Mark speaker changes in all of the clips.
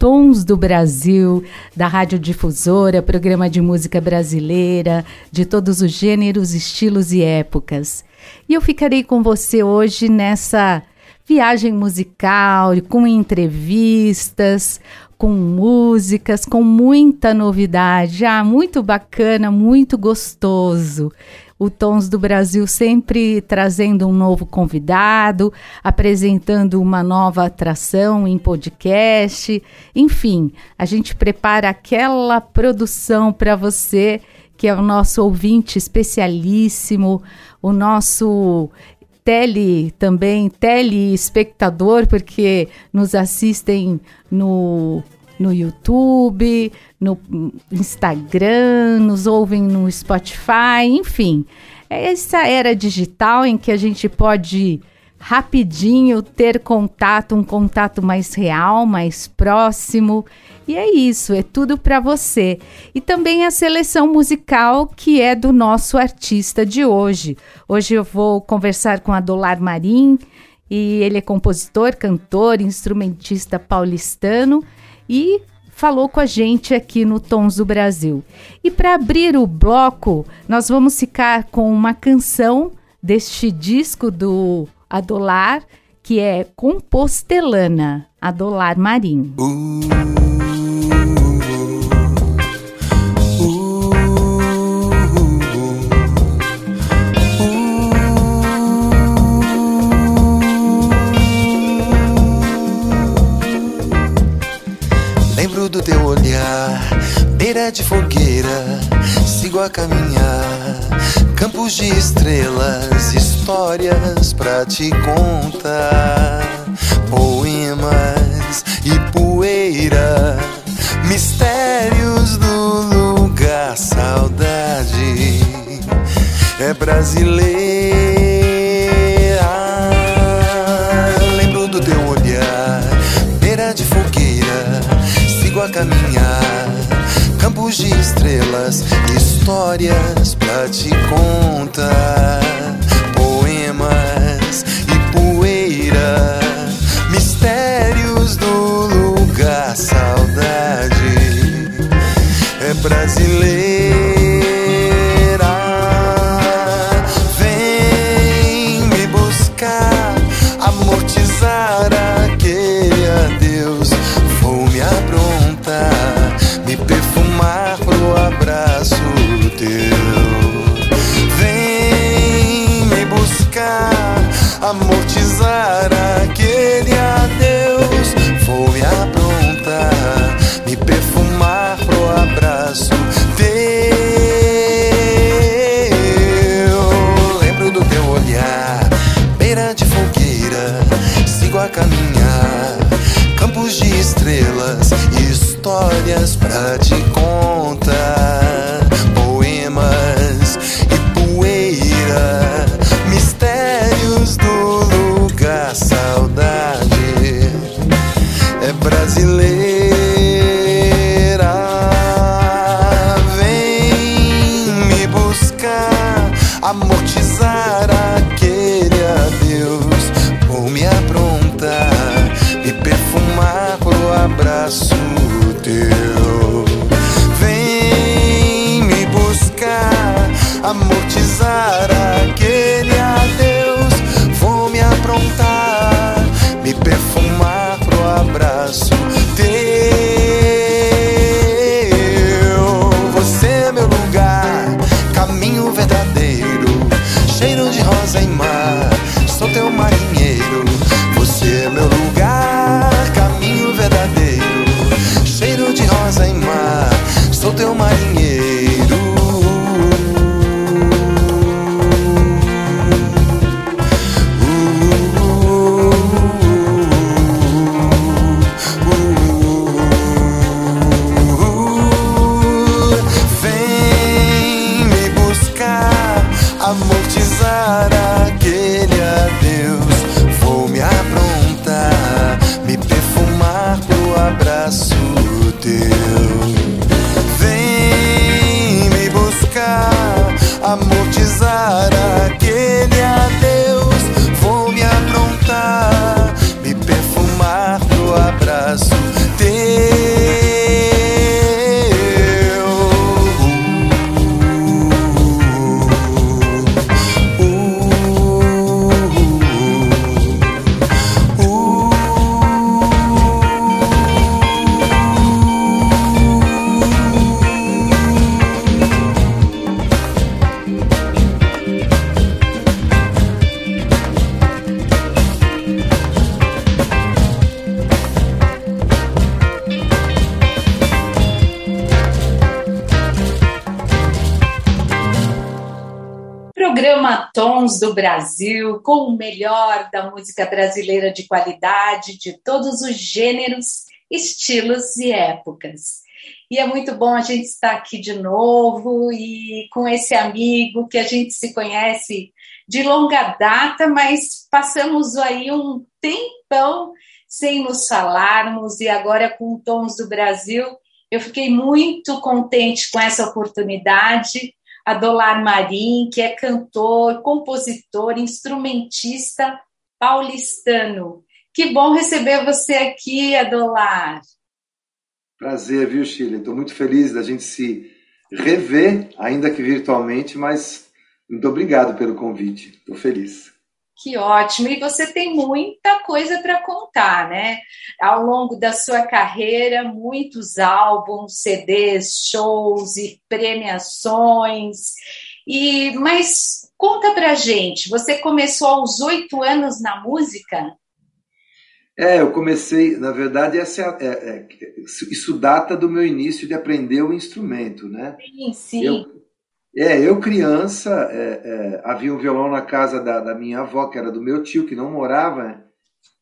Speaker 1: Tons do Brasil, da Rádio Difusora, programa de música brasileira, de todos os gêneros, estilos e épocas. E eu ficarei com você hoje nessa viagem musical, com entrevistas, com músicas, com muita novidade. Ah, muito bacana, muito gostoso o Tons do Brasil sempre trazendo um novo convidado, apresentando uma nova atração em podcast. Enfim, a gente prepara aquela produção para você que é o nosso ouvinte especialíssimo, o nosso tele também, telespectador, porque nos assistem no no YouTube, no Instagram, nos ouvem no Spotify, enfim. É essa era digital em que a gente pode rapidinho ter contato, um contato mais real, mais próximo. E é isso, é tudo para você. E também a seleção musical que é do nosso artista de hoje. Hoje eu vou conversar com a Dolar Marim, e ele é compositor, cantor, instrumentista paulistano e falou com a gente aqui no Tons do Brasil. E para abrir o bloco, nós vamos ficar com uma canção deste disco do Adolar, que é Compostelana, Adolar Marim. Uh.
Speaker 2: Caminhar. Campos de estrelas, histórias pra te contar. Poemas e poeira, mistérios do lugar, saudade é brasileira. Lembro do teu olhar, beira de fogueira, sigo a caminhar campos de estrelas, histórias pra te contar, saudade é brasileira.
Speaker 3: Tons do Brasil, com o melhor da música brasileira de qualidade, de todos os gêneros, estilos e épocas. E é muito bom a gente estar aqui de novo e com esse amigo que a gente se conhece de longa data, mas passamos aí um tempão sem nos falarmos e agora com Tons do Brasil, eu fiquei muito contente com essa oportunidade Adolar Marim, que é cantor, compositor, instrumentista paulistano. Que bom receber você aqui, Adolar.
Speaker 2: Prazer, viu, Chile? Estou muito feliz da gente se rever, ainda que virtualmente, mas muito obrigado pelo convite. Estou feliz.
Speaker 3: Que ótimo! E você tem muita coisa para contar, né? Ao longo da sua carreira, muitos álbuns, CDs, shows e premiações. E mas conta para gente, você começou aos oito anos na música?
Speaker 2: É, eu comecei, na verdade, essa é, é, isso data do meu início de aprender o instrumento, né?
Speaker 3: Sim, sim.
Speaker 2: Eu, é, eu criança, é, é, havia um violão na casa da, da, minha avó, que era do meu tio, que não morava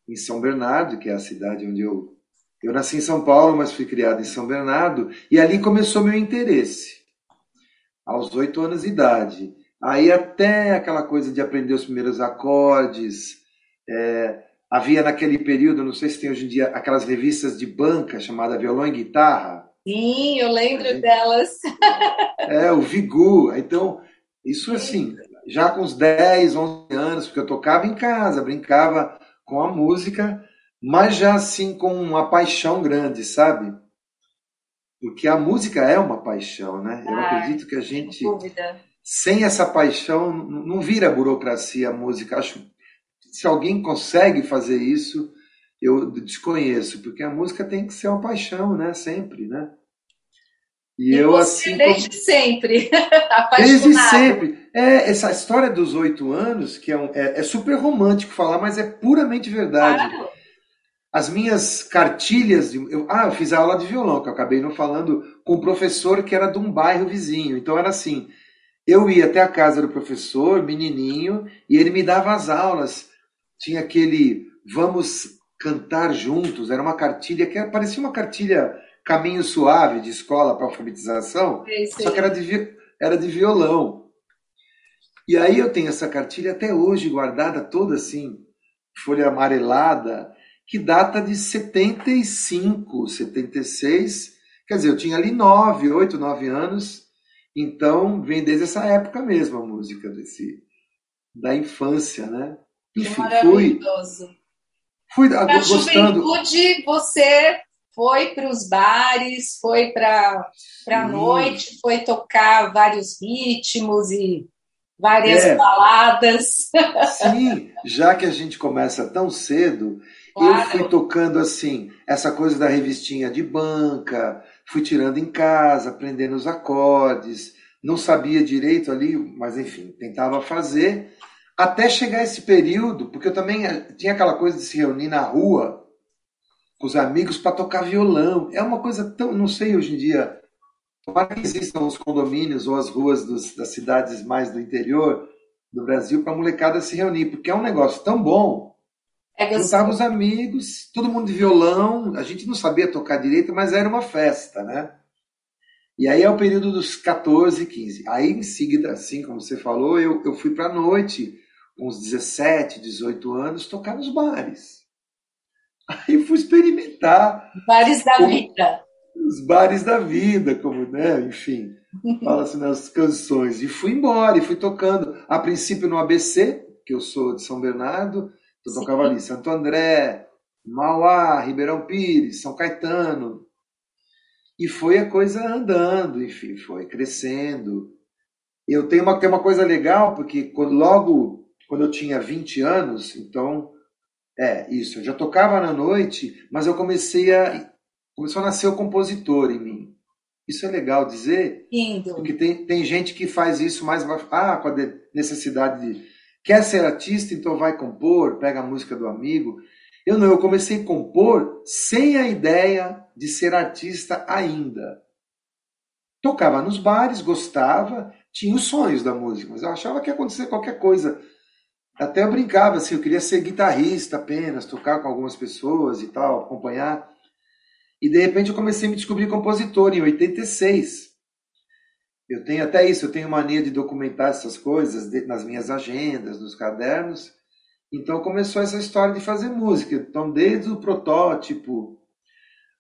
Speaker 2: em São Bernardo, que é a cidade onde eu. Eu nasci em São Paulo, mas fui criado em São Bernardo, e ali começou meu interesse, aos oito anos de idade. Aí até aquela coisa de aprender os primeiros acordes. É, havia naquele período, não sei se tem hoje em dia, aquelas revistas de banca chamada Violão e Guitarra.
Speaker 3: Sim, eu lembro gente, delas.
Speaker 2: É, o Vigu. Então, isso assim, já com uns 10, 11 anos, porque eu tocava em casa, brincava com a música, mas já assim com uma paixão grande, sabe? Porque a música é uma paixão, né? Eu ah, acredito que a gente, sem essa paixão, não vira burocracia a música. Acho se alguém consegue fazer isso, eu desconheço, porque a música tem que ser uma paixão, né? Sempre, né?
Speaker 3: E, e eu assim. Desde como... sempre.
Speaker 2: desde sempre. É, essa história dos oito anos, que é, um, é, é, super romântico falar, mas é puramente verdade. Claro. As minhas cartilhas. De, eu, ah, eu fiz a aula de violão, que eu acabei não falando, com um professor que era de um bairro vizinho. Então era assim: eu ia até a casa do professor, menininho, e ele me dava as aulas. Tinha aquele vamos cantar juntos, era uma cartilha que parecia uma cartilha caminho suave de escola para alfabetização, é só que era de, era de violão. E aí eu tenho essa cartilha até hoje guardada toda assim, folha amarelada, que data de 75, 76. Quer dizer, eu tinha ali 9, 8, 9 anos, então vem desde essa época mesmo a música desse da infância, né?
Speaker 3: Enfim, fui
Speaker 2: fui gostando.
Speaker 3: juventude você foi para os bares, foi para a noite, foi tocar vários ritmos e várias é. baladas.
Speaker 2: Sim, já que a gente começa tão cedo, claro. eu fui tocando assim, essa coisa da revistinha de banca, fui tirando em casa, aprendendo os acordes, não sabia direito ali, mas enfim, tentava fazer, até chegar esse período, porque eu também eh, tinha aquela coisa de se reunir na rua com os amigos para tocar violão. É uma coisa tão, não sei hoje em dia, para que existam os condomínios ou as ruas dos, das cidades mais do interior do Brasil para a molecada se reunir, porque é um negócio tão bom. É Juntava os amigos, todo mundo de violão, a gente não sabia tocar direito, mas era uma festa, né? E aí é o período dos 14, 15. Aí em seguida, assim como você falou, eu, eu fui para a noite, com uns 17, 18 anos, tocar nos bares. Aí fui experimentar.
Speaker 3: Bares da como, vida.
Speaker 2: Os bares da vida, como, né? Enfim, fala-se nas canções. E fui embora, e fui tocando. A princípio no ABC, que eu sou de São Bernardo, eu tocava ali Santo André, Mauá, Ribeirão Pires, São Caetano, e foi a coisa andando, enfim, foi crescendo. Eu tenho uma, tem uma coisa legal, porque quando, logo quando eu tinha 20 anos, então, é isso, eu já tocava na noite, mas eu comecei a. Começou a nascer o compositor em mim. Isso é legal dizer,
Speaker 3: Lindo.
Speaker 2: porque tem, tem gente que faz isso mais. Ah, com a necessidade de. Quer ser artista, então vai compor, pega a música do amigo. Eu não, eu comecei a compor sem a ideia de ser artista ainda. Tocava nos bares, gostava, tinha os sonhos da música, mas eu achava que ia acontecer qualquer coisa. Até eu brincava assim, eu queria ser guitarrista apenas, tocar com algumas pessoas e tal, acompanhar. E de repente eu comecei a me descobrir compositor em 86. Eu tenho até isso, eu tenho mania de documentar essas coisas nas minhas agendas, nos cadernos. Então começou essa história de fazer música. Então, desde o protótipo,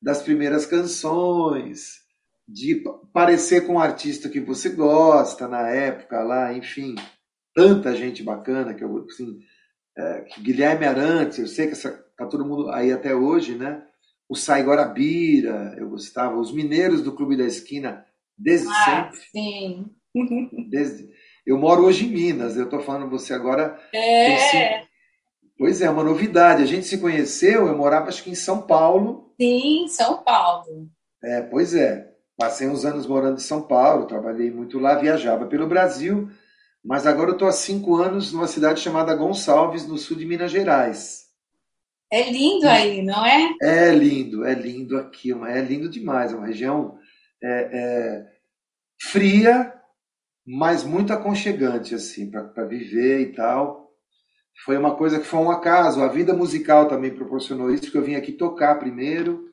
Speaker 2: das primeiras canções, de parecer com um artista que você gosta na época lá, enfim, tanta gente bacana que eu assim, é, Guilherme Arantes, eu sei que essa, tá todo mundo aí até hoje, né? O Sai Guarabira, eu gostava, os mineiros do Clube da Esquina, desde ah, sempre.
Speaker 3: Sim.
Speaker 2: Desde, eu moro hoje em Minas, eu estou falando você agora.
Speaker 3: É.
Speaker 2: Pois é, uma novidade. A gente se conheceu, eu morava acho que em São Paulo.
Speaker 3: Sim, São Paulo.
Speaker 2: É, pois é. Passei uns anos morando em São Paulo, trabalhei muito lá, viajava pelo Brasil, mas agora eu estou há cinco anos numa cidade chamada Gonçalves, no sul de Minas Gerais.
Speaker 3: É lindo aí, não é?
Speaker 2: É lindo, é lindo aqui, é lindo demais. É uma região é, é, fria, mas muito aconchegante, assim, para viver e tal foi uma coisa que foi um acaso. A vida musical também proporcionou isso, porque eu vim aqui tocar primeiro,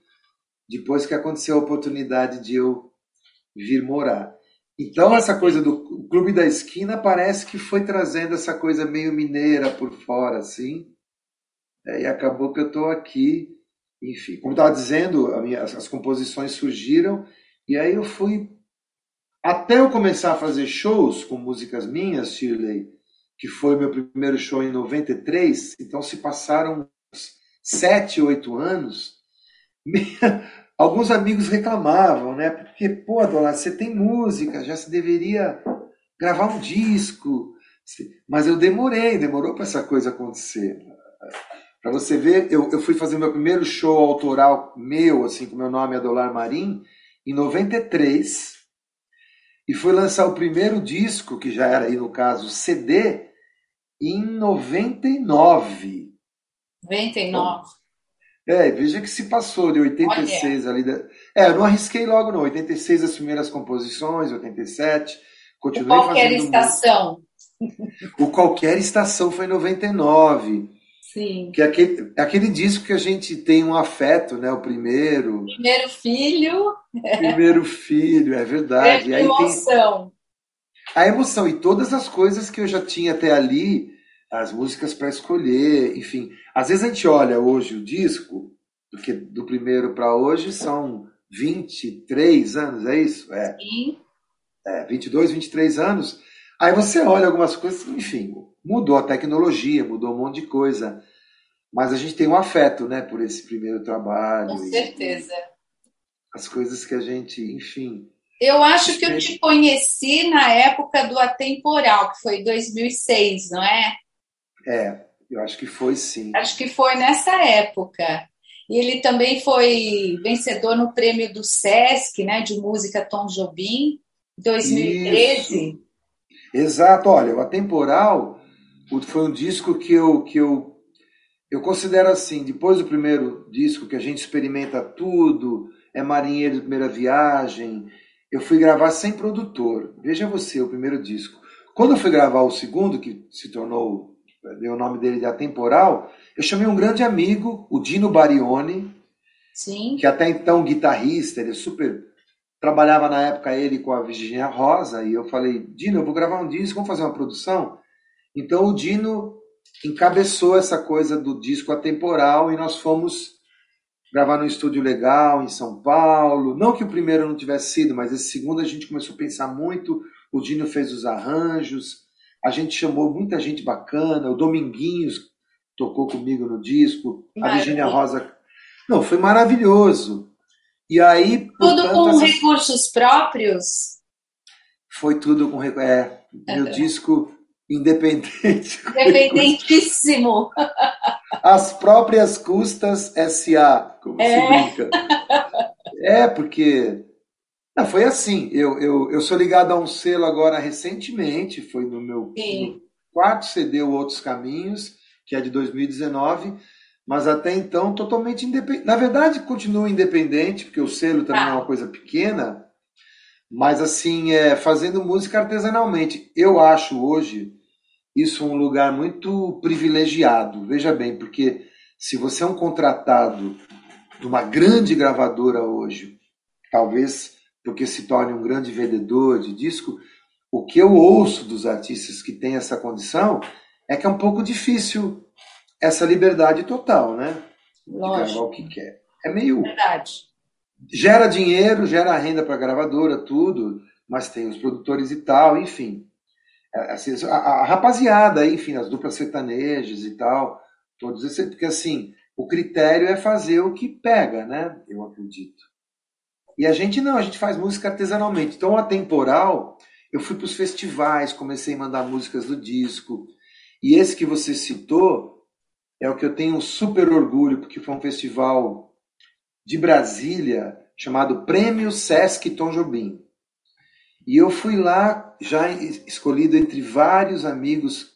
Speaker 2: depois que aconteceu a oportunidade de eu vir morar. Então, essa coisa do Clube da Esquina parece que foi trazendo essa coisa meio mineira por fora, assim. É, e acabou que eu estou aqui. Enfim, como estava dizendo, minha, as, composições surgiram, e aí eu fui. Até eu começar a fazer shows com músicas minhas, Shirley, que foi meu primeiro show em 93, então se passaram sete, oito anos, alguns amigos reclamavam, né? Porque, pô, dona, você tem música, já se deveria gravar um disco. Mas eu demorei, demorou para essa coisa acontecer. Para você ver, eu, eu fui fazer meu primeiro show autoral meu, assim, com meu nome é Dolar Marim, em 93 e foi lançar o primeiro disco, que já era aí no caso CD, em 99.
Speaker 3: 99.
Speaker 2: É, veja que se passou de 86 Olha. ali. Da... É, eu não arrisquei logo, não. 86 as primeiras composições, 87. Continuei
Speaker 3: o qualquer estação.
Speaker 2: O qualquer estação foi em 99.
Speaker 3: Sim.
Speaker 2: Que é aquele, é aquele disco que a gente tem um afeto, né? O primeiro.
Speaker 3: Primeiro filho.
Speaker 2: Primeiro filho, é verdade.
Speaker 3: É emoção.
Speaker 2: Tem a emoção e todas as coisas que eu já tinha até ali, as músicas para escolher, enfim. Às vezes a gente olha hoje o disco, porque do primeiro para hoje são 23 anos, é isso?
Speaker 3: É. Sim.
Speaker 2: É, 22, 23 anos. Aí você olha algumas coisas, enfim, mudou a tecnologia, mudou um monte de coisa. Mas a gente tem um afeto, né, por esse primeiro trabalho.
Speaker 3: Com certeza.
Speaker 2: As coisas que a gente, enfim.
Speaker 3: Eu acho que eu te conheci na época do Atemporal, que foi 2006, não é?
Speaker 2: É, eu acho que foi sim.
Speaker 3: Acho que foi nessa época. E ele também foi vencedor no prêmio do SESC, né, de música Tom Jobim, 2013. Isso.
Speaker 2: Exato, olha, o Atemporal foi um disco que eu, que eu, eu considero assim, depois do primeiro disco que a gente experimenta tudo, é marinheiro de primeira viagem, eu fui gravar sem produtor. Veja você, o primeiro disco. Quando eu fui gravar o segundo, que se tornou, deu o nome dele de Atemporal, eu chamei um grande amigo, o Dino Barione,
Speaker 3: Sim.
Speaker 2: que até então guitarrista, ele é super trabalhava na época ele com a Virginia Rosa, e eu falei, Dino, eu vou gravar um disco, vamos fazer uma produção? Então o Dino encabeçou essa coisa do disco atemporal e nós fomos gravar num estúdio legal em São Paulo. Não que o primeiro não tivesse sido, mas esse segundo a gente começou a pensar muito. O Dino fez os arranjos, a gente chamou muita gente bacana. O Dominguinhos tocou comigo no disco, a Virginia Rosa. Não, foi maravilhoso. E aí.
Speaker 3: Tudo portanto, com essas... recursos próprios?
Speaker 2: Foi tudo com. É, meu disco independente.
Speaker 3: Independentíssimo.
Speaker 2: As próprias custas SA, como é. se brinca. É, porque. Não, foi assim. Eu, eu, eu sou ligado a um selo agora recentemente, foi no meu, no quarto CD, o Outros Caminhos, que é de 2019 mas até então totalmente independente. Na verdade, continuo independente, porque o selo também ah. é uma coisa pequena, mas assim, é, fazendo música artesanalmente. Eu acho hoje isso um lugar muito privilegiado, veja bem, porque se você é um contratado de uma grande gravadora hoje, talvez porque se torne um grande vendedor de disco, o que eu ouço dos artistas que têm essa condição é que é um pouco difícil essa liberdade total, né?
Speaker 3: Lógico.
Speaker 2: De gravar o que quer. É meio.
Speaker 3: Verdade.
Speaker 2: Gera dinheiro, gera renda para a gravadora, tudo, mas tem os produtores e tal, enfim. É, assim, a, a, rapaziada, enfim, as duplas sertanejas e tal, todos esses, porque assim, o critério é fazer o que pega, né? Eu acredito. E a gente não, a gente faz música artesanalmente. Então, a temporal, eu fui para os festivais, comecei a mandar músicas do disco. E esse que você citou, é o que eu tenho super orgulho, porque foi um festival de Brasília chamado Prêmio Sesc Tom Jobim. E eu fui lá, já escolhido entre vários amigos,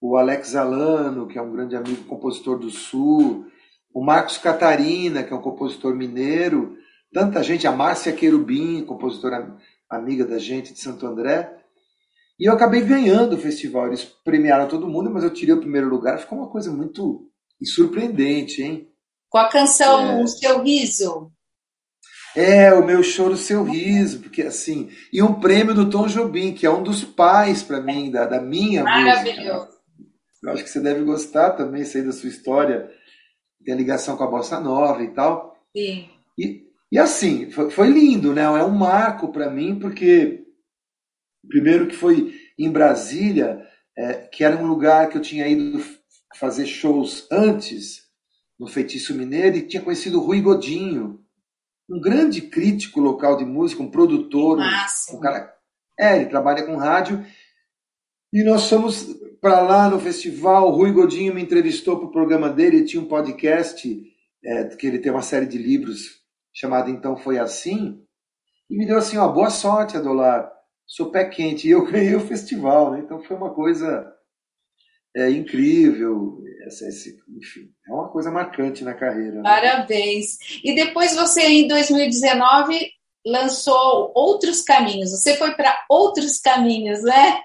Speaker 2: o Alex Alano, que é um grande amigo compositor do Sul, o Marcos Catarina, que é um compositor mineiro, tanta gente, a Márcia Querubim, compositora amiga da gente de Santo André. E eu acabei ganhando o festival. Eles premiaram todo mundo, mas eu tirei o primeiro lugar. Ficou uma coisa muito surpreendente, hein?
Speaker 3: Com a canção é... O Seu Riso.
Speaker 2: É, o meu choro, o seu riso, porque assim. E um prêmio do Tom Jobim, que é um dos pais para mim, da, da minha
Speaker 3: Maravilhoso. música.
Speaker 2: Eu acho que você deve gostar também, sei da sua história, tem a ligação com a Bossa Nova e tal.
Speaker 3: Sim.
Speaker 2: E, e assim, foi, lindo, né? É um marco para mim, porque Primeiro que foi em Brasília, é, que era um lugar que eu tinha ido fazer shows antes, no Feitiço Mineiro, e tinha conhecido o Rui Godinho, um grande crítico local de música, um produtor, um, um cara. É, ele trabalha com rádio. E nós fomos para lá no festival. O Rui Godinho me entrevistou para o programa dele. Ele tinha um podcast, é, que ele tem uma série de livros chamado Então Foi Assim. E me deu assim: ó, boa sorte, Adolar sou pé quente. E eu ganhei o festival, né? Então foi uma coisa é, incrível. Essa, esse, enfim, é uma coisa marcante na carreira. Né?
Speaker 3: Parabéns. E depois você, em 2019, lançou Outros Caminhos. Você foi para outros caminhos, né?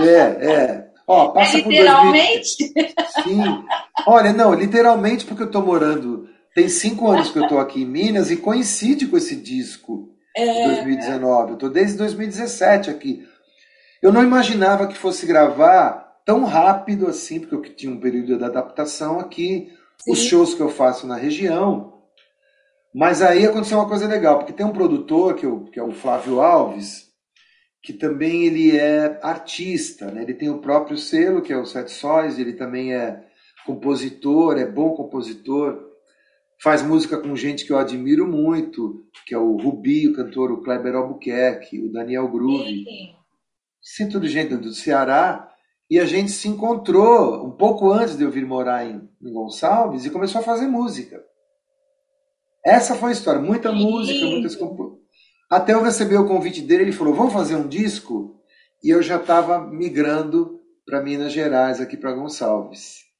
Speaker 2: É, é. Ó, passa
Speaker 3: é literalmente?
Speaker 2: 2000... Sim. Olha, não, literalmente porque eu estou morando. Tem cinco anos que eu estou aqui em Minas e coincide com esse disco é... 2019. Eu estou desde 2017 aqui. Eu não imaginava que fosse gravar tão rápido assim, porque eu tinha um período de adaptação aqui, Sim. os shows que eu faço na região. Mas aí aconteceu uma coisa legal, porque tem um produtor, que, eu, que é o Flávio Alves, que também ele é artista, né? ele tem o próprio selo, que é o Sete Sóis, ele também é compositor, é bom compositor faz música com gente que eu admiro muito, que é o Rubi, o cantor, o Kleber Albuquerque, o Daniel Groove. Sim, tudo gente do Ceará. E a gente se encontrou um pouco antes de eu vir morar em, em Gonçalves e começou a fazer música. Essa foi a história. Muita Sim. música, muitas Até eu receber o convite dele, ele falou: vamos fazer um disco? E eu já estava migrando para Minas Gerais, aqui para Gonçalves.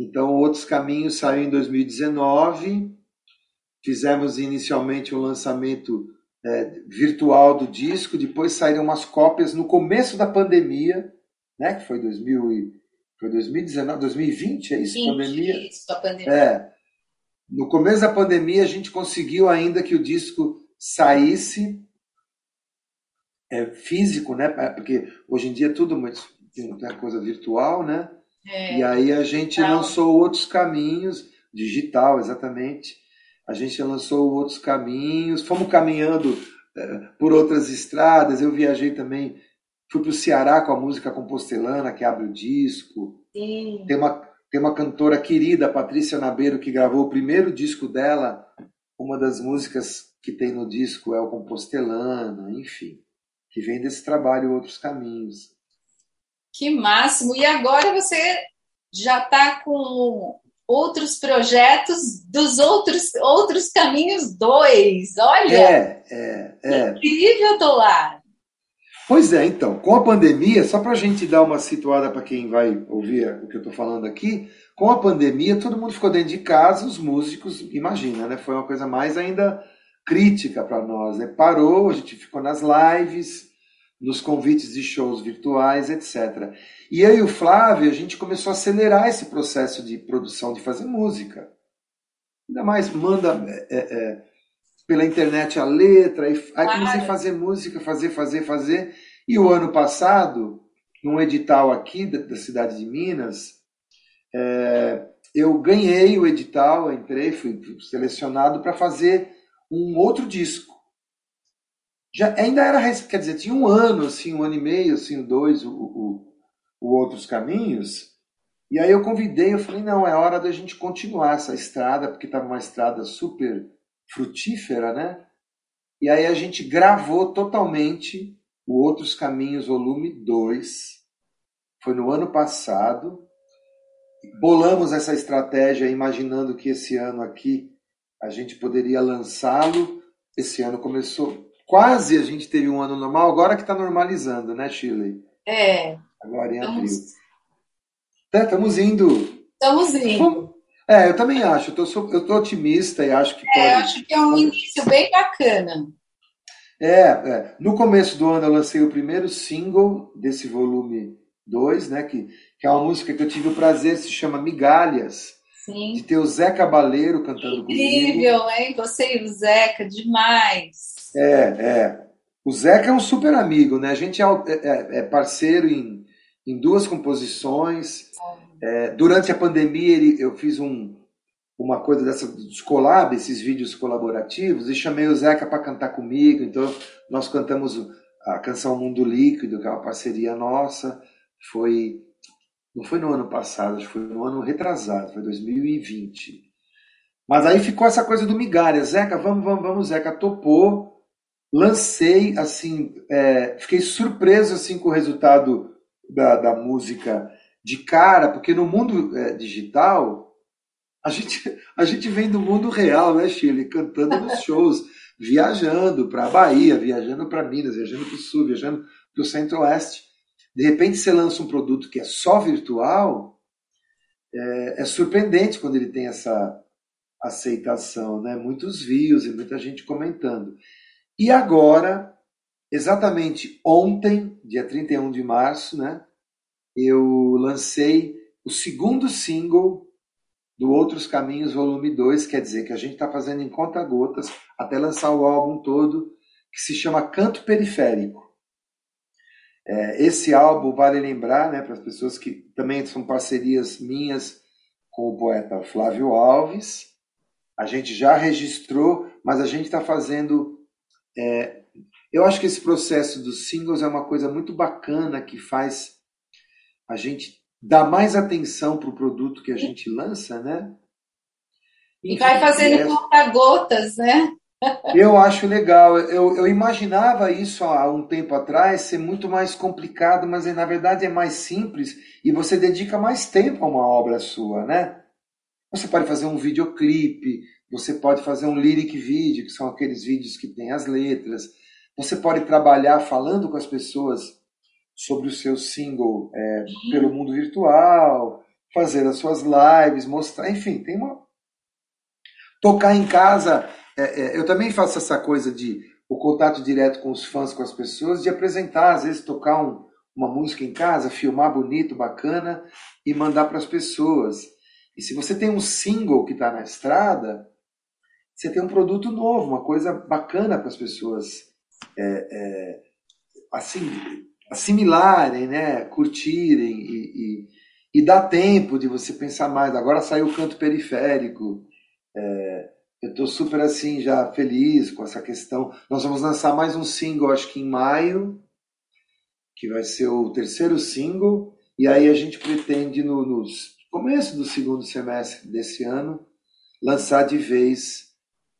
Speaker 2: Então, Outros Caminhos saiu em 2019. Fizemos inicialmente o um lançamento é, virtual do disco, depois saíram umas cópias no começo da pandemia, né, que foi, 2000 e, foi 2019, 2020, é isso?
Speaker 3: 20,
Speaker 2: pandemia?
Speaker 3: Isso, a pandemia.
Speaker 2: É. No começo da pandemia, a gente conseguiu ainda que o disco saísse é, físico, né? Porque hoje em dia é tudo tem uma coisa virtual, né? É, e aí a gente digital. lançou outros caminhos, digital, exatamente. A gente lançou outros caminhos, fomos caminhando é, por outras estradas. Eu viajei também, fui para o Ceará com a música compostelana, que abre o disco.
Speaker 3: Sim.
Speaker 2: Tem uma, tem uma cantora querida, Patrícia Nabeiro, que gravou o primeiro disco dela. Uma das músicas que tem no disco é o Compostelana, enfim, que vem desse trabalho Outros Caminhos.
Speaker 3: Que máximo! E agora você já está com outros projetos dos outros, outros caminhos dois. Olha!
Speaker 2: É, é, é.
Speaker 3: Incrível, Dolar!
Speaker 2: Pois é, então, com a pandemia, só para a gente dar uma situada para quem vai ouvir o que eu estou falando aqui, com a pandemia todo mundo ficou dentro de casa, os músicos, imagina, né? Foi uma coisa mais ainda crítica para nós, né? Parou, a gente ficou nas lives, nos convites de shows virtuais, etc. E eu e o Flávio, a gente começou a acelerar esse processo de produção, de fazer música. Ainda mais manda é, é, é pela internet a letra, aí, aí comecei a fazer música, fazer, fazer, fazer. E o ano passado, num edital aqui da, da cidade de Minas, é, eu ganhei o edital, entrei, fui selecionado para fazer um outro disco já ainda era, quer dizer, tinha um ano, assim, um ano e meio, assim, dois, o, o, o Outros Caminhos. E aí eu convidei, eu falei, não, é hora da gente continuar essa estrada, porque estava uma estrada super frutífera, né? E aí a gente gravou totalmente o Outros Caminhos, volume 2. Foi no ano passado. Bolamos essa estratégia imaginando que esse ano aqui a gente poderia lançá-lo. Esse ano começou Quase a gente teve um ano normal, agora que está normalizando, né, Shirley?
Speaker 3: É.
Speaker 2: Agora em abril. Estamos é, indo.
Speaker 3: Estamos indo.
Speaker 2: É, eu também acho. Eu tô, eu tô otimista e acho que
Speaker 3: é, pode. acho que é um início bem bacana.
Speaker 2: É, é, no começo do ano eu lancei o primeiro single desse volume 2, né? Que, que é uma música que eu tive o prazer, se chama Migalhas.
Speaker 3: Sim.
Speaker 2: De ter o Zé Cabaleiro cantando
Speaker 3: Incrível, comigo. Incrível, hein? Você e o Zeca, demais.
Speaker 2: É, é. O Zeca é um super amigo, né? A gente é, é, é parceiro em, em duas composições. É, durante a pandemia, ele, eu fiz um, uma coisa dessa dos collab, esses vídeos colaborativos, e chamei o Zeca para cantar comigo. Então, nós cantamos a canção Mundo Líquido, que é uma parceria nossa. Foi. Não foi no ano passado, acho que foi no ano retrasado, foi 2020. Mas aí ficou essa coisa do migalha. Zeca, vamos, vamos, vamos. Zeca topou lancei assim, é, fiquei surpreso assim com o resultado da, da música de cara, porque no mundo é, digital a gente, a gente vem do mundo real, né, Chile? Cantando nos shows, viajando para a Bahia, viajando para Minas, viajando para o Sul, viajando para o Centro-Oeste. De repente você lança um produto que é só virtual, é, é surpreendente quando ele tem essa aceitação, né? Muitos views e muita gente comentando. E agora, exatamente ontem, dia 31 de março, né, eu lancei o segundo single do Outros Caminhos, volume 2, quer dizer que a gente está fazendo em conta-gotas até lançar o álbum todo, que se chama Canto Periférico. É, esse álbum, vale lembrar, né, para as pessoas que também são parcerias minhas com o poeta Flávio Alves, a gente já registrou, mas a gente está fazendo é, eu acho que esse processo dos singles é uma coisa muito bacana que faz a gente dar mais atenção para o produto que a gente lança, né?
Speaker 3: E vai fazendo é... conta-gotas, né?
Speaker 2: Eu acho legal. Eu, eu imaginava isso há um tempo atrás ser muito mais complicado, mas na verdade é mais simples e você dedica mais tempo a uma obra sua, né? Você pode fazer um videoclipe, você pode fazer um lyric video, que são aqueles vídeos que tem as letras. Você pode trabalhar falando com as pessoas sobre o seu single é, pelo mundo virtual, fazer as suas lives, mostrar, enfim, tem uma. Tocar em casa. É, é, eu também faço essa coisa de o contato direto com os fãs, com as pessoas, de apresentar, às vezes tocar um, uma música em casa, filmar bonito, bacana e mandar para as pessoas. E se você tem um single que está na estrada, você tem um produto novo, uma coisa bacana para as pessoas é, é, assim, assimilarem, né? curtirem e, e, e dar tempo de você pensar mais. Agora saiu o canto periférico. É, eu estou super assim já feliz com essa questão. Nós vamos lançar mais um single, acho que em maio, que vai ser o terceiro single, e aí a gente pretende no, no começo do segundo semestre desse ano lançar de vez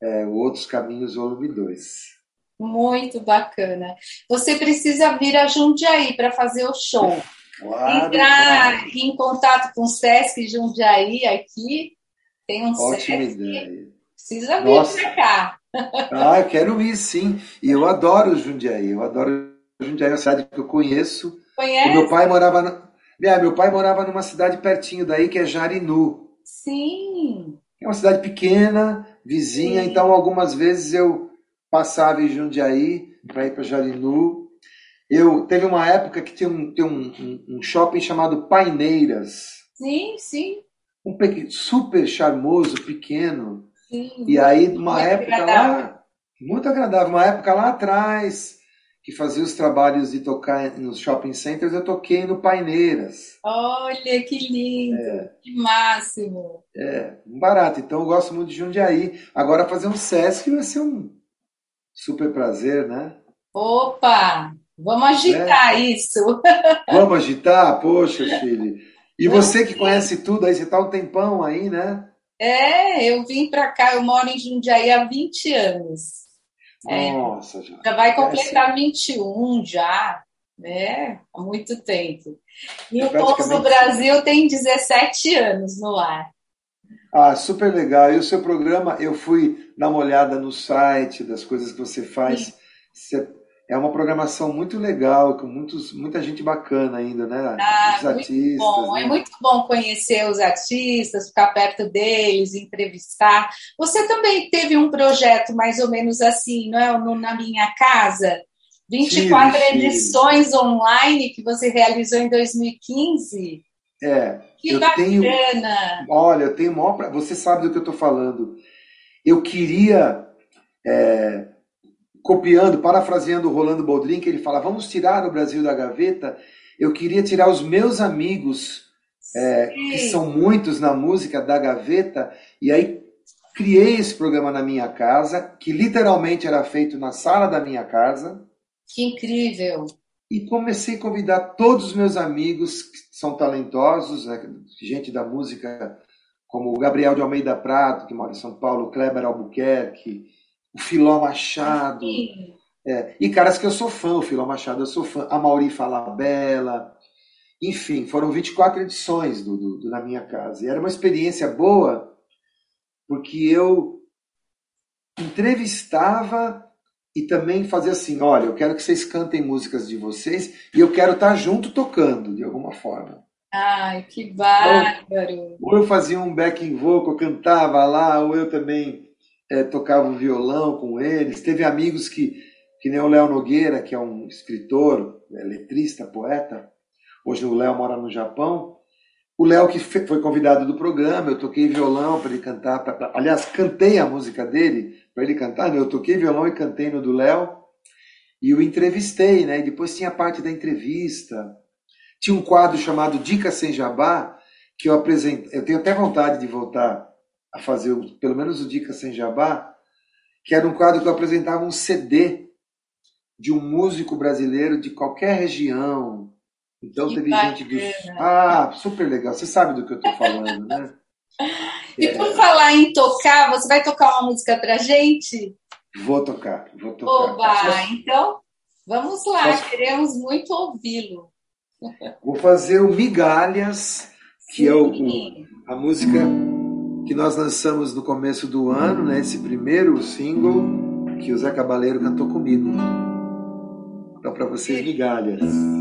Speaker 2: é, Outros Caminhos Volume 2.
Speaker 3: Muito bacana. Você precisa vir a Jundiaí para fazer o show. Claro, Entrar claro. em contato com o Sesc Jundiaí aqui. Tem um
Speaker 2: Ótima Sesc. Ideia.
Speaker 3: Precisa vir para cá.
Speaker 2: Ah, eu quero ir, sim. E eu adoro Jundiaí. Eu adoro Jundiaí, é uma cidade que eu conheço.
Speaker 3: Conhece?
Speaker 2: O meu pai morava... No... É, meu pai morava numa cidade pertinho daí, que é Jarinu.
Speaker 3: Sim.
Speaker 2: É uma cidade pequena, vizinha, sim. então algumas vezes eu passava em Jundiaí para ir para Jarinu. Eu teve uma época que tinha um, um, um, um shopping chamado Paineiras.
Speaker 3: Sim, sim.
Speaker 2: Um pequeno, super charmoso, pequeno.
Speaker 3: Sim,
Speaker 2: e aí, uma época agradável. lá, muito agradável, uma época lá atrás, que fazia os trabalhos de tocar nos shopping centers, eu toquei no Paineiras.
Speaker 3: Olha que lindo, é. que máximo.
Speaker 2: É, barato. Então eu gosto muito de Jundiaí. Agora fazer um Sesc vai ser um super prazer, né?
Speaker 3: Opa! Vamos agitar é. isso.
Speaker 2: Vamos agitar? Poxa, Chile. E você que conhece tudo aí, você está um tempão aí, né?
Speaker 3: É, eu vim para cá, eu moro em Jundiaí há 20 anos.
Speaker 2: É, Nossa, já.
Speaker 3: Já vai completar é 21 já, né? Há muito tempo. E é o Pouso do Brasil tem 17 anos no ar.
Speaker 2: Ah, super legal. E o seu programa, eu fui dar uma olhada no site das coisas que você faz. Você é uma programação muito legal, com muitos, muita gente bacana ainda, né?
Speaker 3: Ah, os artistas. Bom. É né? É muito bom conhecer os artistas, ficar perto deles, entrevistar. Você também teve um projeto mais ou menos assim, não é? No, na minha casa? 24 tive, edições tive. online que você realizou em 2015.
Speaker 2: É.
Speaker 3: Que eu bacana! Tenho,
Speaker 2: olha, eu tenho maior. Você sabe do que eu estou falando. Eu queria. É, copiando, parafraseando o Rolando Boldrin, que ele fala: vamos tirar o Brasil da gaveta. Eu queria tirar os meus amigos, é, que são muitos na música, da gaveta, e aí criei esse programa na minha casa, que literalmente era feito na sala da minha casa.
Speaker 3: Que incrível!
Speaker 2: E comecei a convidar todos os meus amigos que são talentosos, né, gente da música, como o Gabriel de Almeida Prado, que mora em São Paulo, o Kleber Albuquerque, o Filó Machado. É, e caras que eu sou fã, o Filó Machado, eu sou fã, a Mauri Falabella. Enfim, foram 24 edições do, do, do, na minha casa. E era uma experiência boa, porque eu entrevistava e também fazia assim: olha, eu quero que vocês cantem músicas de vocês e eu quero estar junto tocando, de alguma forma.
Speaker 3: Ai, que bárbaro!
Speaker 2: Ou eu fazia um backing vocal, cantava lá, ou eu também é, tocava violão com eles. Teve amigos que, que nem o Léo Nogueira, que é um escritor, é, letrista, poeta. Hoje o Léo mora no Japão. O Léo que foi convidado do programa, eu toquei violão para ele cantar. Pra, aliás, cantei a música dele para ele cantar. Né? Eu toquei violão e cantei no do Léo. E o entrevistei, né? E depois tinha a parte da entrevista. Tinha um quadro chamado Dicas Sem Jabá, que eu apresentei. Eu tenho até vontade de voltar a fazer pelo menos o Dica Sem Jabá, que era um quadro que eu apresentava um CD de um músico brasileiro de qualquer região. Então que teve bacana. gente do. Ah, super legal. Você sabe do que eu estou falando, né?
Speaker 3: e é... por falar em tocar, você vai tocar uma música pra gente?
Speaker 2: Vou tocar, vou tocar.
Speaker 3: Oba, então vamos lá, Posso... queremos muito ouvi-lo.
Speaker 2: Vou fazer o Migalhas, que Sim. é o, a música que nós lançamos no começo do ano, né, esse primeiro single que o Zé Cabaleiro cantou comigo. Então, para vocês, migalhas.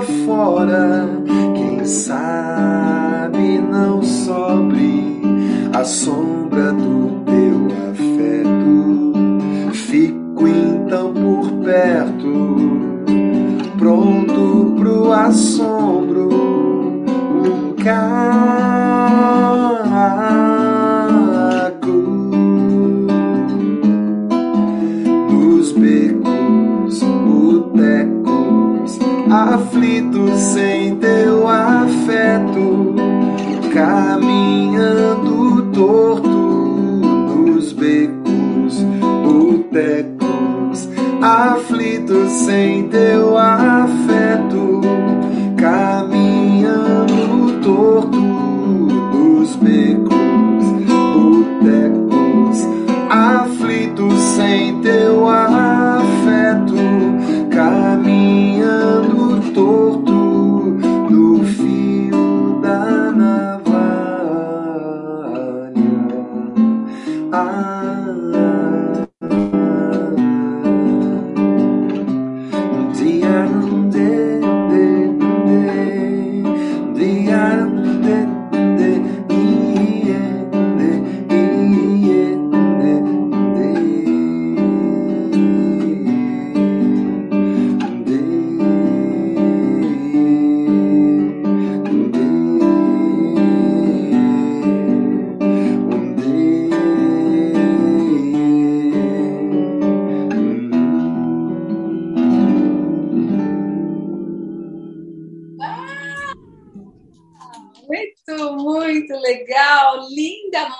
Speaker 2: Afora.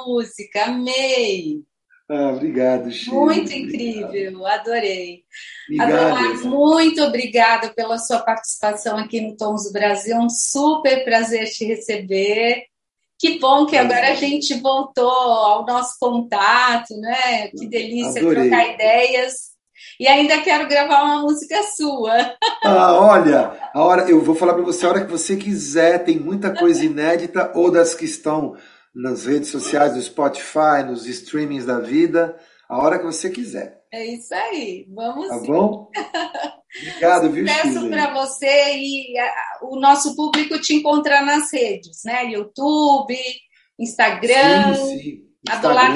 Speaker 3: Música, amei.
Speaker 4: Ah, obrigado,
Speaker 3: Chico. Muito incrível, adorei. Obrigado. muito obrigada pela sua participação aqui no Tons do Brasil. Um super prazer te receber. Que bom que agora a gente voltou ao nosso contato, né? Que delícia Adorei. trocar ideias. E ainda quero gravar uma música sua.
Speaker 4: Ah, olha, a hora eu vou falar para você a hora que você quiser. Tem muita coisa inédita ou das que estão nas redes sociais do Spotify, nos streamings da vida, a hora que você quiser.
Speaker 3: É isso aí, vamos.
Speaker 4: Tá sim. bom? Obrigado, viu,
Speaker 3: Peço para você e o nosso público te encontrar nas redes, né? YouTube, Instagram, sim, sim. Adolar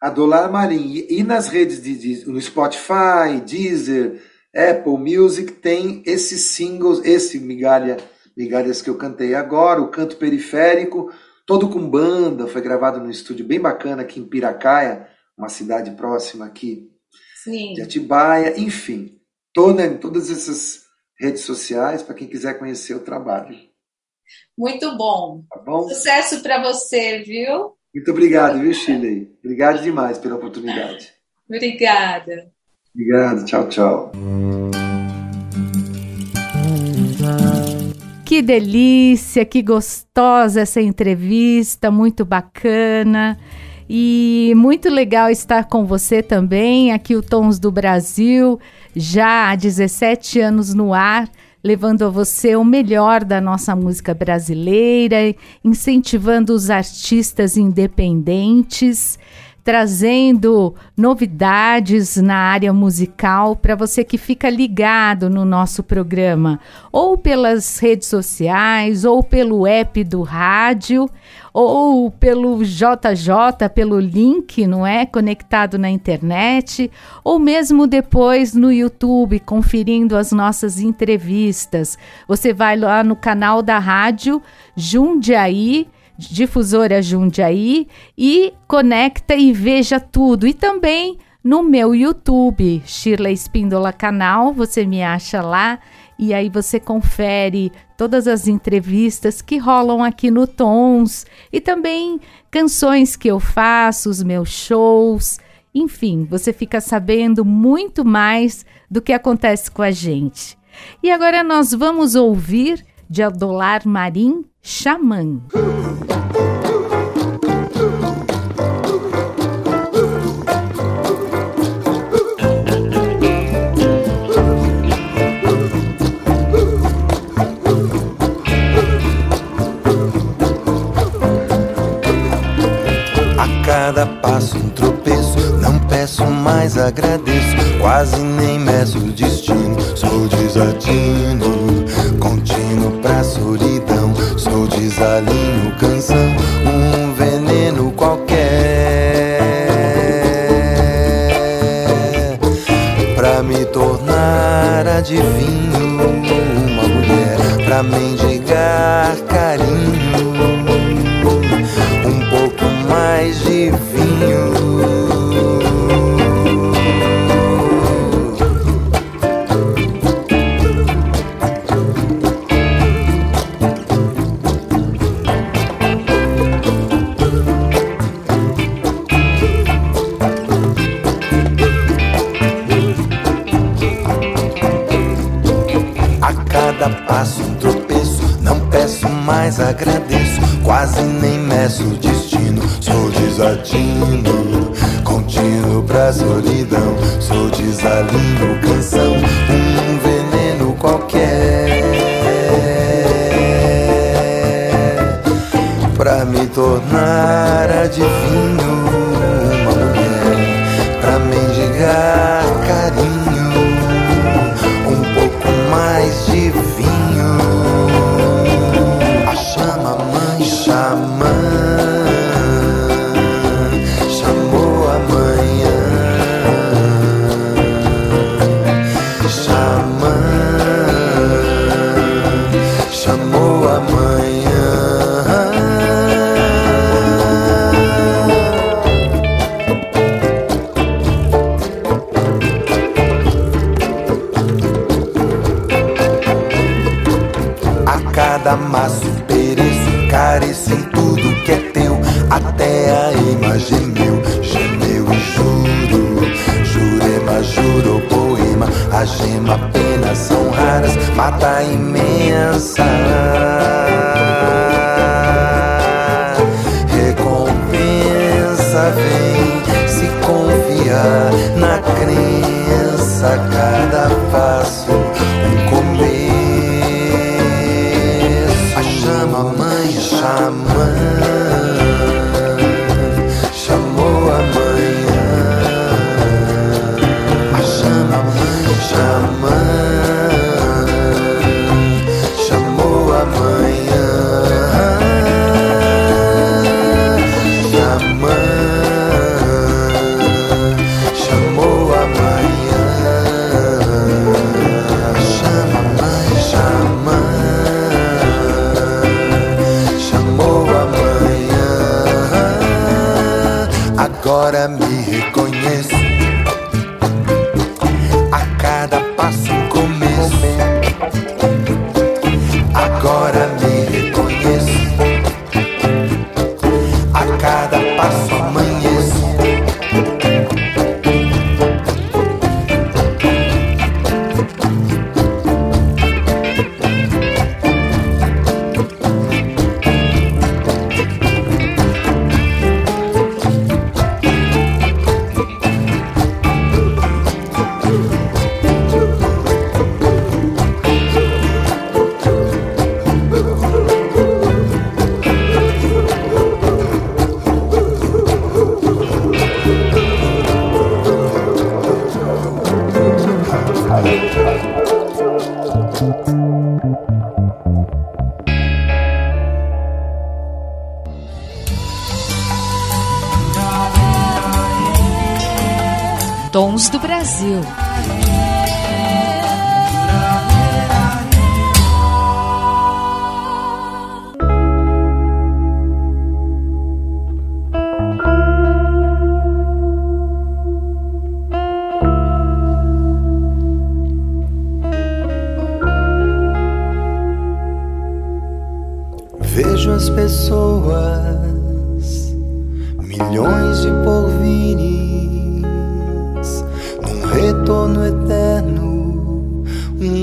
Speaker 3: Marim.
Speaker 4: Adolar Marim. E, nas redes de, de, no Spotify, Deezer, Apple Music, tem esses singles, esse migalha, migalhas que eu cantei agora, o canto periférico, todo com banda, foi gravado num estúdio bem bacana aqui em Piracaia, uma cidade próxima aqui
Speaker 3: Sim.
Speaker 4: de Atibaia, enfim, toda, em todas essas redes sociais para quem quiser conhecer o trabalho.
Speaker 3: Muito bom.
Speaker 4: Tá bom?
Speaker 3: Sucesso para você, viu?
Speaker 4: Muito obrigado, viu, Chile? Obrigado demais pela oportunidade.
Speaker 3: Obrigada.
Speaker 4: Obrigado, tchau, tchau.
Speaker 1: Que delícia, que gostosa essa entrevista, muito bacana. E muito legal estar com você também, aqui o Tons do Brasil, já há 17 anos no ar, levando a você o melhor da nossa música brasileira, incentivando os artistas independentes trazendo novidades na área musical para você que fica ligado no nosso programa, ou pelas redes sociais, ou pelo app do rádio, ou pelo JJ, pelo link, não é? Conectado na internet, ou mesmo depois no YouTube, conferindo as nossas entrevistas. Você vai lá no canal da rádio Jundiaí Difusora Jundiaí e conecta e veja tudo. E também no meu YouTube, Shirley Espíndola Canal, você me acha lá e aí você confere todas as entrevistas que rolam aqui no Tons e também canções que eu faço, os meus shows, enfim, você fica sabendo muito mais do que acontece com a gente. E agora nós vamos ouvir de Adolar Marim Xamã.
Speaker 2: Cada passo um tropeço. Não peço mais, agradeço. Quase nem meço o destino. Sou desatino, contínuo pra solidão. Sou desalinho, canção, um veneno qualquer. Pra me tornar adivinho, uma mulher. Pra mendigar carinho agradeço. Quase nem meço o destino Sou desatino, contínuo pra solidão. Sou desalinho, canção, um veneno qualquer. Pra me tornar adivinho, mata imensa.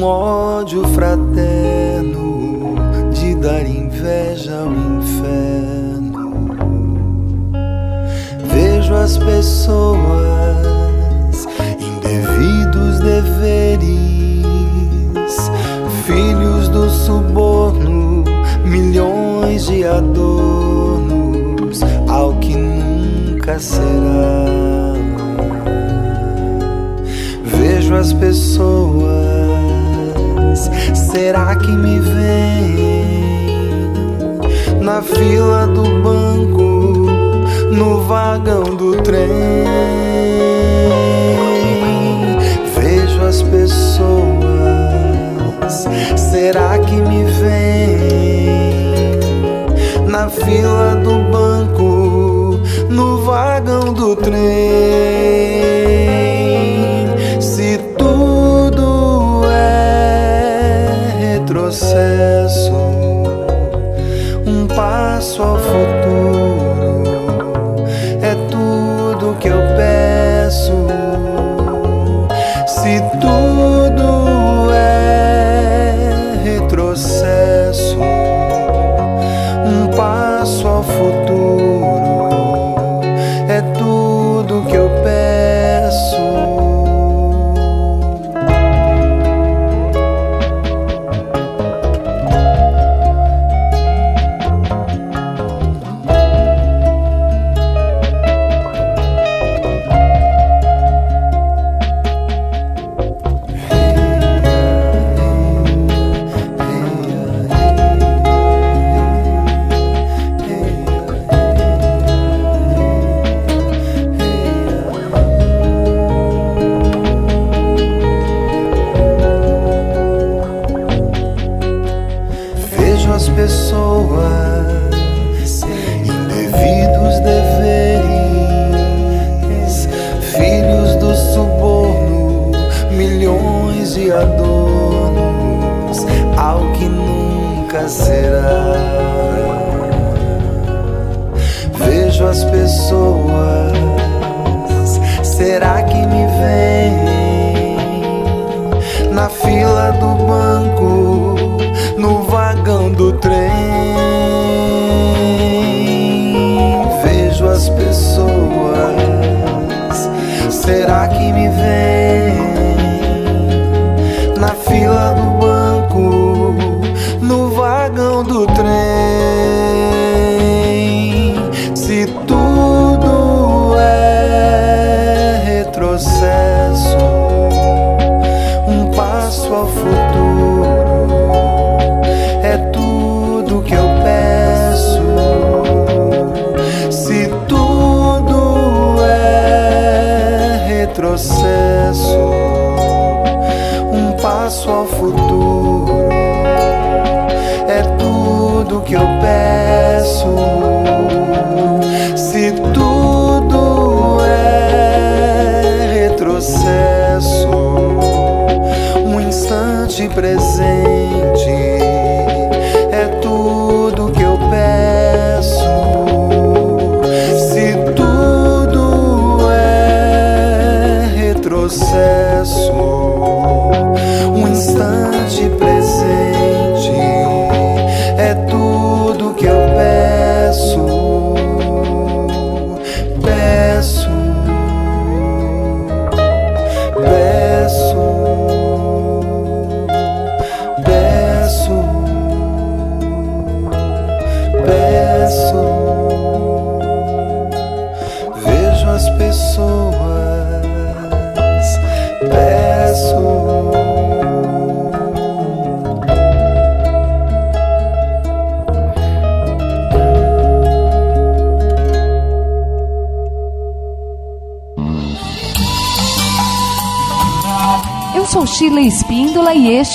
Speaker 2: ódio fraterno de dar inveja ao inferno. Vejo as pessoas indevidos deveres, filhos do suborno, milhões de adornos ao que nunca será. Vejo as pessoas vez será que me vem? Na fila do banco, no vagão do trem, vejo as pessoas. Será que me vem? Na fila do banco, no vagão do trem.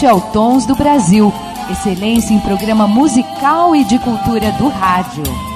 Speaker 2: sete altons do
Speaker 1: Brasil. Excelência em programa musical e de cultura do rádio.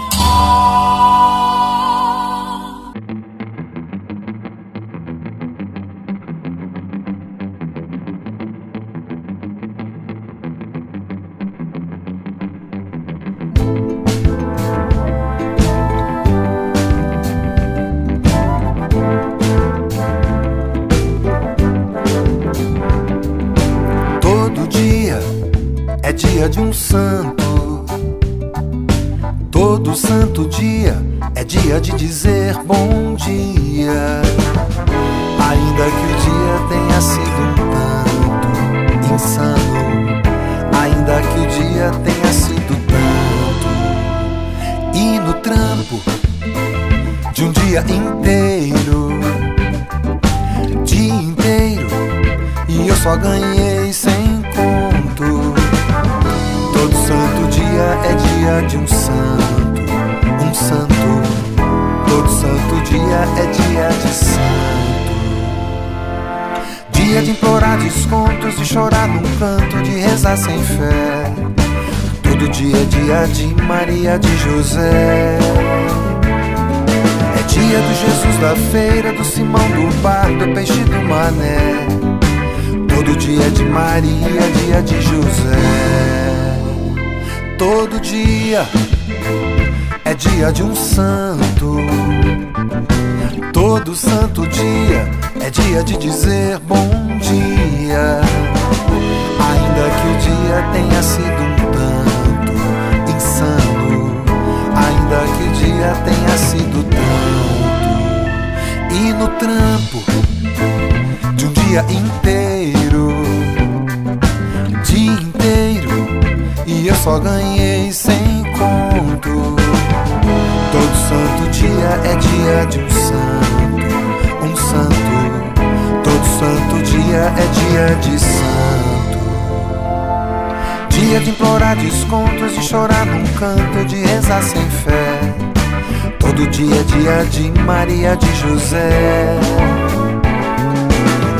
Speaker 2: Implorar descontos, de chorar num canto, de rezar sem fé. Todo dia é dia de Maria de José. É dia do Jesus da feira, do Simão do bar, do peixe do mané. Todo dia é de Maria, dia de José. Todo dia é dia de um santo. Todo santo dia é dia de dizer bom dia. Ainda que o dia tenha sido um tanto insano, ainda que o dia tenha sido tanto. E no trampo de um dia inteiro, dia inteiro, e eu só ganhei sem conto. Santo dia é dia de um santo, um santo. Todo santo dia é dia de santo. Dia de implorar descontos, de chorar num canto, de rezar sem fé. Todo dia é dia de Maria de José.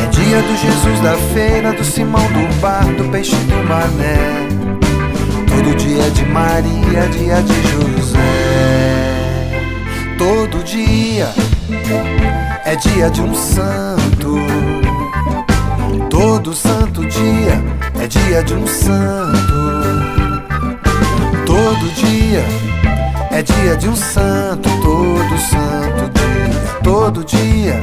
Speaker 2: É dia do Jesus da feira, do Simão do bar, do peixe do mané. Todo dia é de Maria, dia de José. Todo dia é dia de um santo. Todo santo dia é dia de um santo. Todo dia é dia de um santo. Todo santo dia, todo dia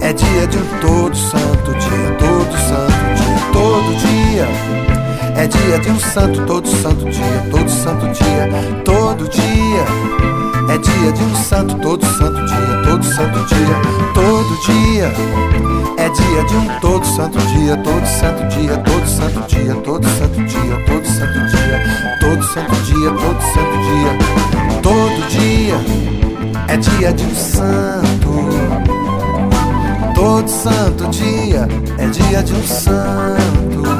Speaker 2: é dia de um todo santo dia. Todo santo dia, todo dia é dia de um santo. Todo santo dia, todo santo dia, todo dia. É dia de um santo, todo santo dia, todo santo dia, todo dia. É dia de um todo santo dia, todo santo dia, todo santo dia, todo santo dia, todo santo dia, todo santo dia, todo santo dia, todo dia. É dia de um santo. Todo santo dia é dia de um santo.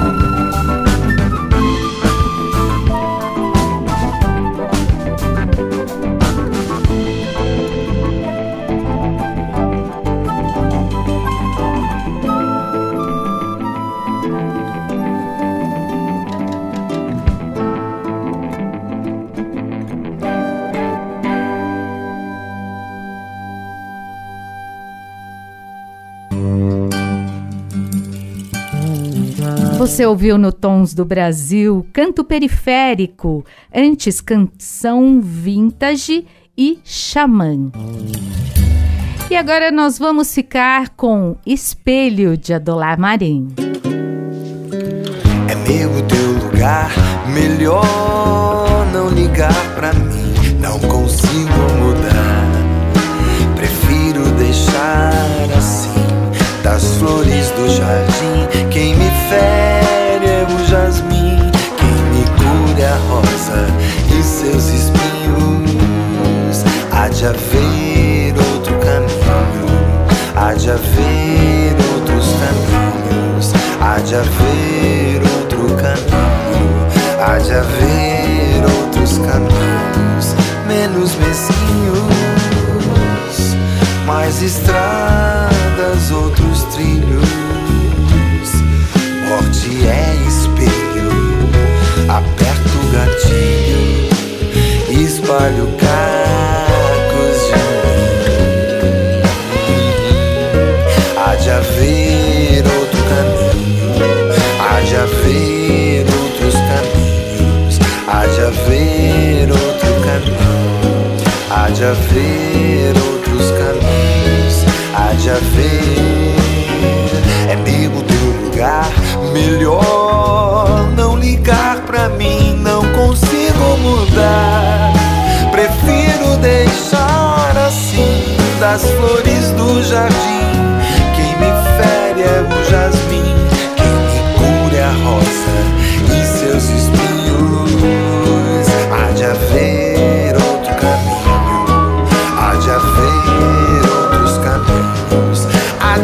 Speaker 1: Você ouviu no Tons do Brasil Canto Periférico, antes Canção Vintage e Xamã. E agora nós vamos ficar com Espelho de Adolar Marim.
Speaker 2: É meu teu lugar, melhor não ligar pra mim, das flores do jardim, quem me fere é o jasmim, quem me cura é a rosa e seus espinhos. Há de haver outro caminho, há de haver outros caminhos, há de haver outro caminho, há de haver outros caminhos, menos mesquinhos, mais estradas, outros trilhos. Morte é espelho, aperto o gatilho, espalho cacos de mim. Há de haver outro caminho, há de haver outros caminhos, há de haver outro caminho, há de haver caminhos, a ver. É nego teu lugar, melhor não ligar pra mim, não consigo mudar. Prefiro deixar assim das flores do jardim. Quem me fere é o
Speaker 5: jasmim.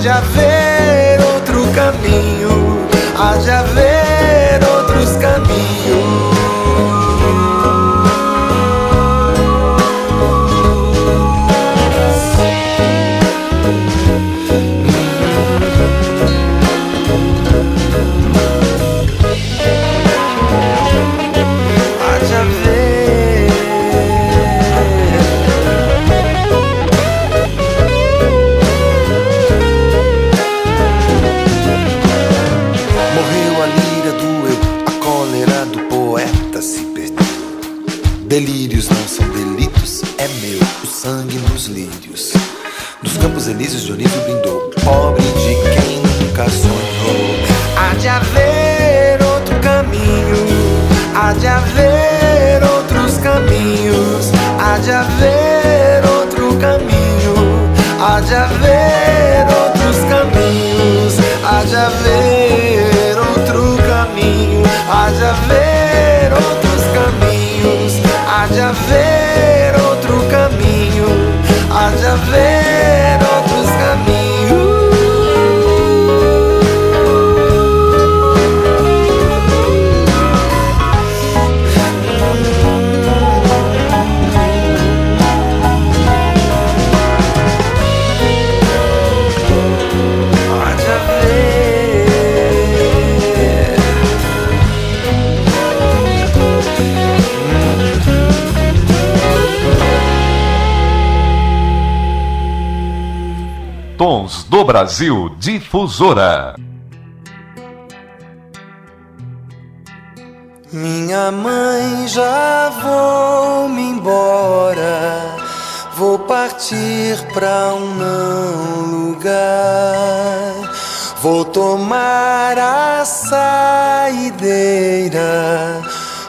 Speaker 5: ya Brasil Difusora.
Speaker 2: Minha mãe, já vou-me embora. Vou partir pra um não lugar. Vou tomar a saideira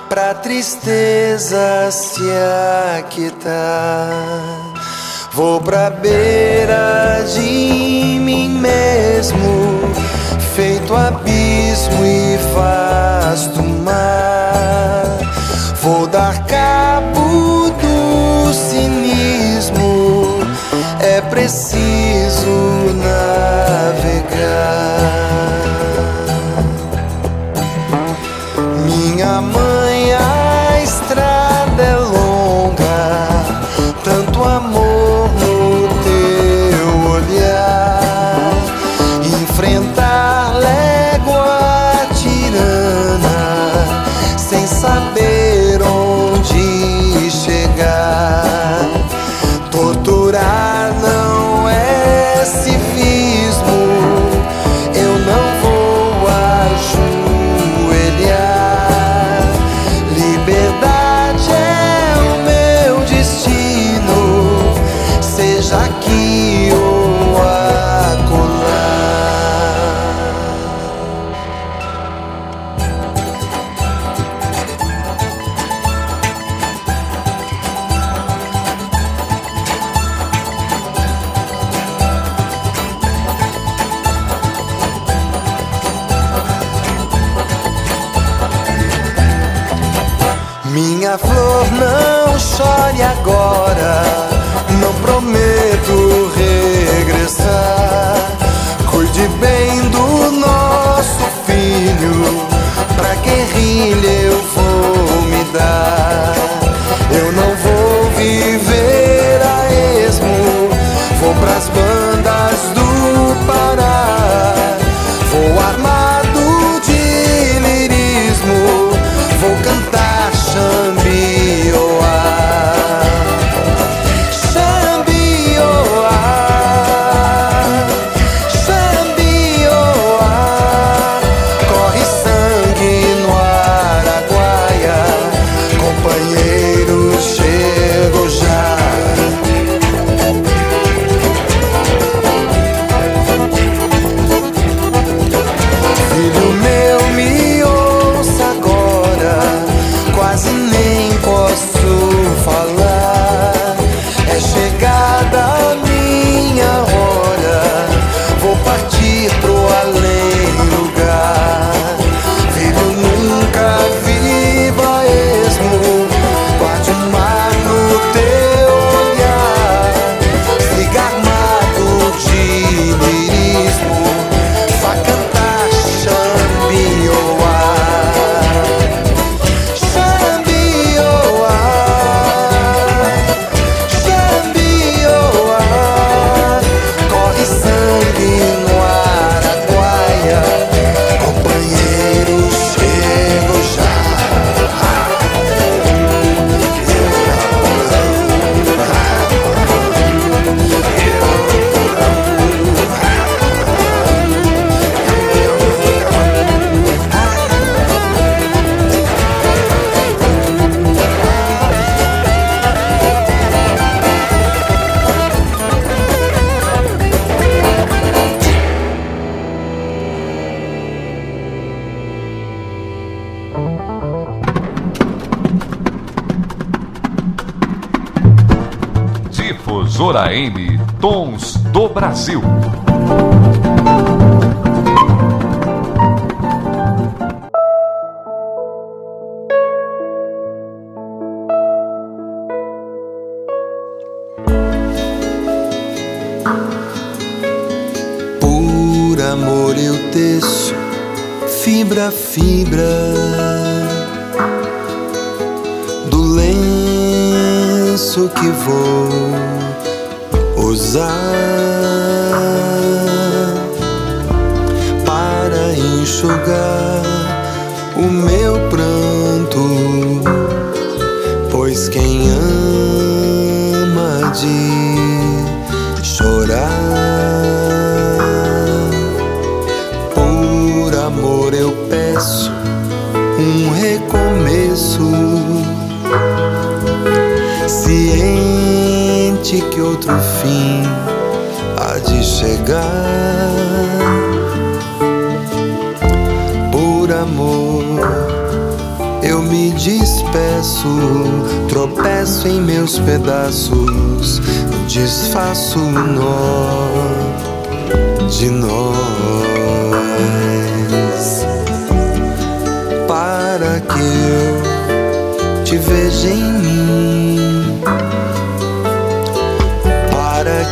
Speaker 2: pra tristeza se aquietar. Vou pra beira de mim mesmo, feito abismo e vasto mar. Vou dar cabo do cinismo, é preciso navegar. Ciente que outro fim há de chegar. Por amor eu me despeço, tropeço em meus pedaços, desfaço o nó de nós para que eu te veja em mim,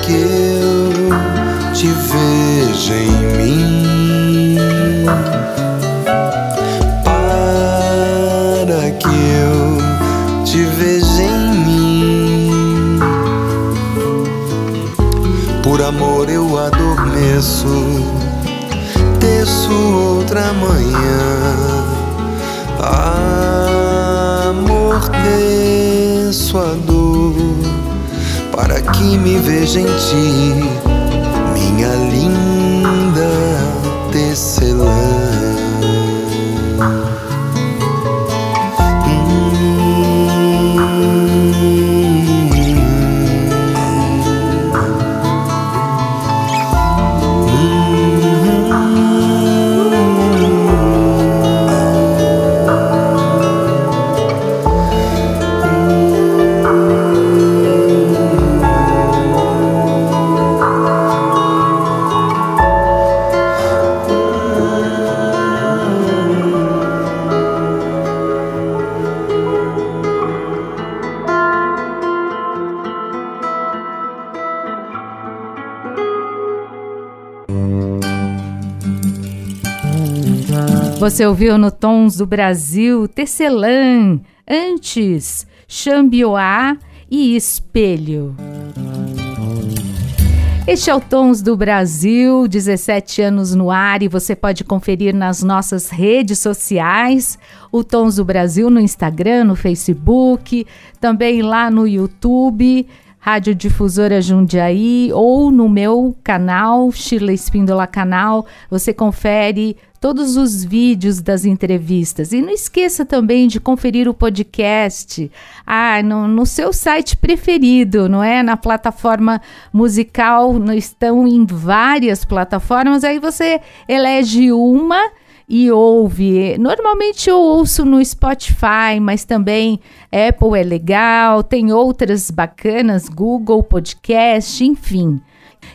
Speaker 2: que eu te veja em mim, para que eu te veja em mim. Por amor eu adormeço, teço outra manhã. A dor para que me veja em ti,
Speaker 1: Você ouviu no Tons do Brasil Tecelã, antes Xambioá e Espelho. Este é o Tons do Brasil, 17 anos no ar e você pode conferir nas nossas redes sociais, o Tons do Brasil no Instagram, no Facebook, também lá no YouTube, Rádio Difusora Jundiaí ou no meu canal, Shirley Espíndola Canal, você confere todos os vídeos das entrevistas. E não esqueça também de conferir o podcast ah, no, no seu site preferido, não é? Na plataforma musical, estão em várias plataformas, aí você elege uma e ouve. Normalmente eu ouço no Spotify, mas também Apple é legal, tem outras bacanas, Google Podcast, enfim.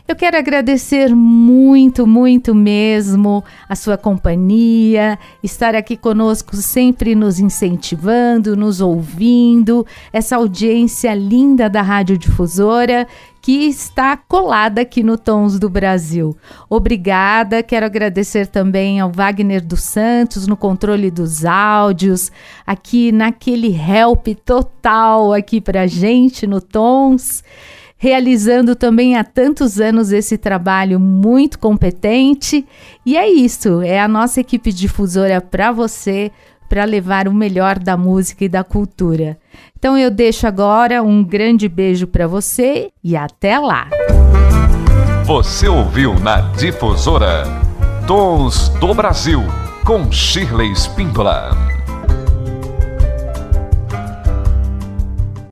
Speaker 1: Eu quero agradecer muito, muito mesmo a sua companhia, estar aqui conosco sempre nos incentivando, nos ouvindo, essa audiência linda da Rádio Difusora que está colada aqui no Tons do Brasil. Obrigada, quero agradecer também ao Wagner dos Santos no controle dos áudios, aqui naquele help total aqui pra gente no Tons realizando também há tantos anos esse trabalho muito competente. E é isso, é a nossa equipe difusora para você, para levar o melhor da música e da cultura. Então eu deixo agora um grande beijo para você e até lá.
Speaker 5: Você ouviu na Difusora Tons do Brasil com Shirley Spindola.